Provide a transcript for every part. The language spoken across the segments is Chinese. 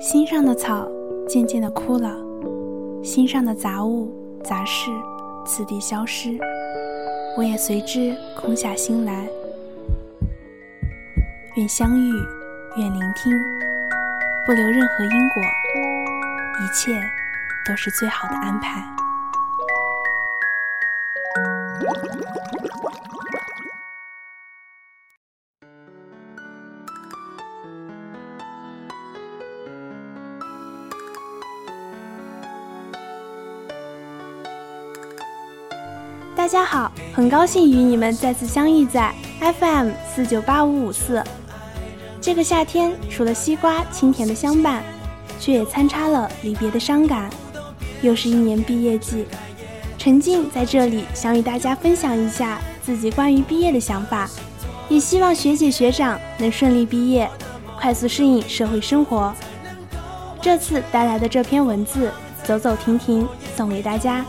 心上的草渐渐的枯了，心上的杂物杂事次第消失，我也随之空下心来。愿相遇，愿聆听，不留任何因果，一切都是最好的安排。大家好，很高兴与你们再次相遇在 FM 四九八五五四。这个夏天，除了西瓜清甜的相伴，却也参差了离别的伤感。又是一年毕业季，沉浸在这里，想与大家分享一下自己关于毕业的想法，也希望学姐学长能顺利毕业，快速适应社会生活。这次带来的这篇文字，走走停停，送给大家。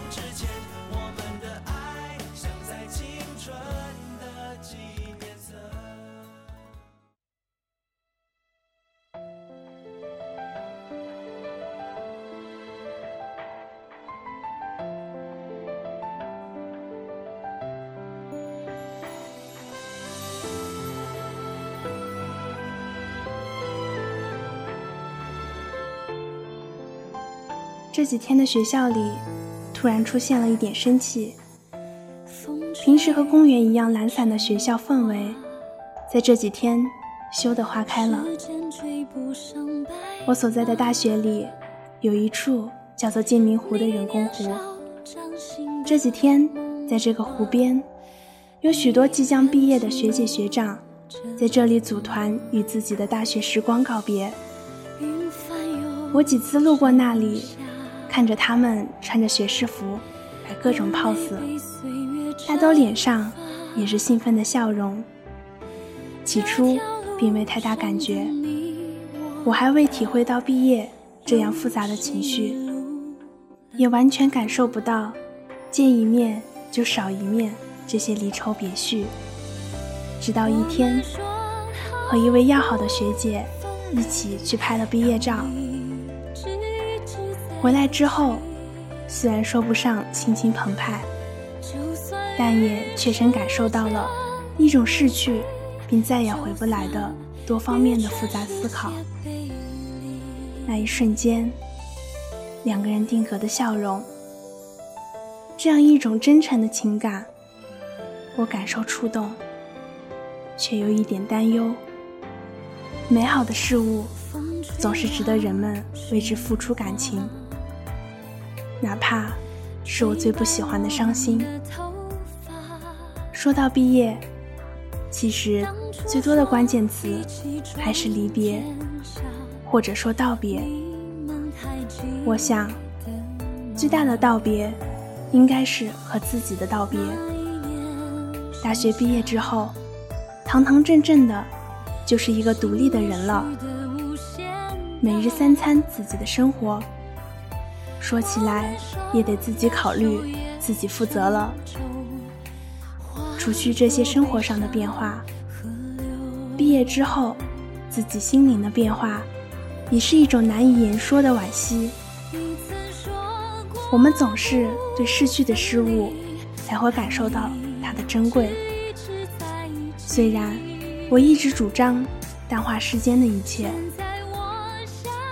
这几天的学校里，突然出现了一点生气。平时和公园一样懒散的学校氛围，在这几天羞得花开了。我所在的大学里，有一处叫做建明湖的人工湖。这几天，在这个湖边，有许多即将毕业的学姐学长，在这里组团与自己的大学时光告别。我几次路过那里。看着他们穿着学士服，摆各种 pose，大都脸上也是兴奋的笑容。起初并没太大感觉，我还未体会到毕业这样复杂的情绪，也完全感受不到见一面就少一面这些离愁别绪。直到一天，和一位要好的学姐一起去拍了毕业照。回来之后，虽然说不上心情澎湃，但也确实感受到了一种逝去并再也回不来的多方面的复杂思考。那一瞬间，两个人定格的笑容，这样一种真诚的情感，我感受触动，却有一点担忧。美好的事物总是值得人们为之付出感情。哪怕是我最不喜欢的伤心。说到毕业，其实最多的关键词还是离别，或者说道别。我想，最大的道别，应该是和自己的道别。大学毕业之后，堂堂正正的，就是一个独立的人了，每日三餐自己的生活。说起来也得自己考虑，自己负责了。除去这些生活上的变化，毕业之后自己心灵的变化，也是一种难以言说的惋惜。我们总是对逝去的事物，才会感受到它的珍贵。虽然我一直主张淡化世间的一切，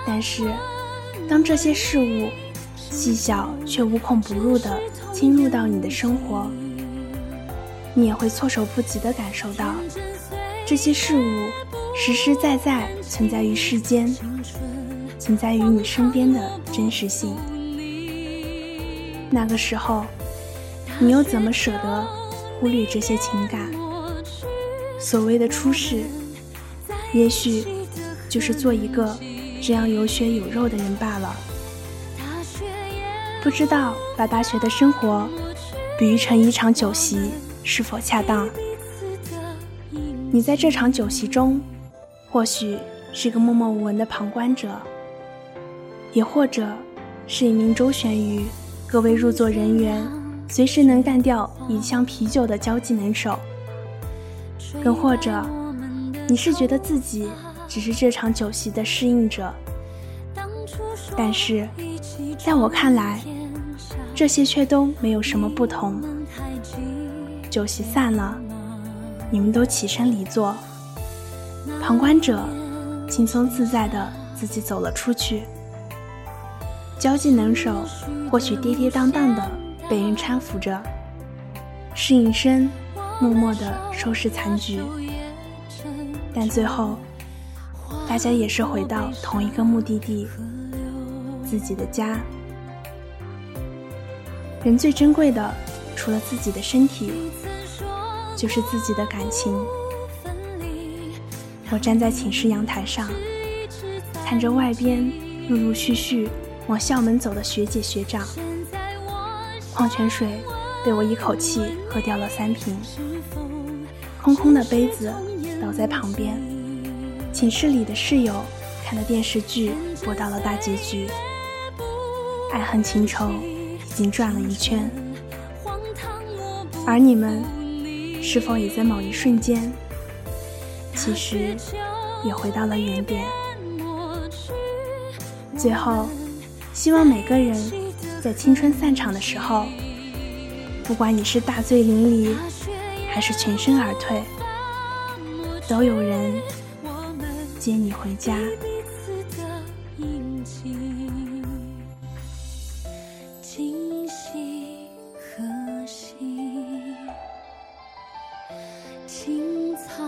但是当这些事物，细小却无孔不入地侵入到你的生活，你也会措手不及地感受到这些事物实实在在存在于世间，存在于你身边的真实性。那个时候，你又怎么舍得忽略这些情感？所谓的出世，也许就是做一个这样有血有肉的人罢了。不知道把大学的生活比喻成一场酒席是否恰当？你在这场酒席中，或许是个默默无闻的旁观者，也或者是一名周旋于各位入座人员，随时能干掉一箱啤酒的交际能手，更或者你是觉得自己只是这场酒席的适应者。但是，在我看来，这些却都没有什么不同。酒席散了，你们都起身离座，旁观者轻松自在的自己走了出去。交际能手或许跌跌宕宕的被人搀扶着，侍应生默默的收拾残局，但最后，大家也是回到同一个目的地。自己的家，人最珍贵的，除了自己的身体，就是自己的感情。我站在寝室阳台上，看着外边陆陆续续往校门走的学姐学长，矿泉水被我一口气喝掉了三瓶，空空的杯子倒在旁边。寝室里的室友看的电视剧播到了大结局。爱恨情仇已经转了一圈，而你们是否也在某一瞬间，其实也回到了原点？最后，希望每个人在青春散场的时候，不管你是大醉淋漓，还是全身而退，都有人接你回家。青草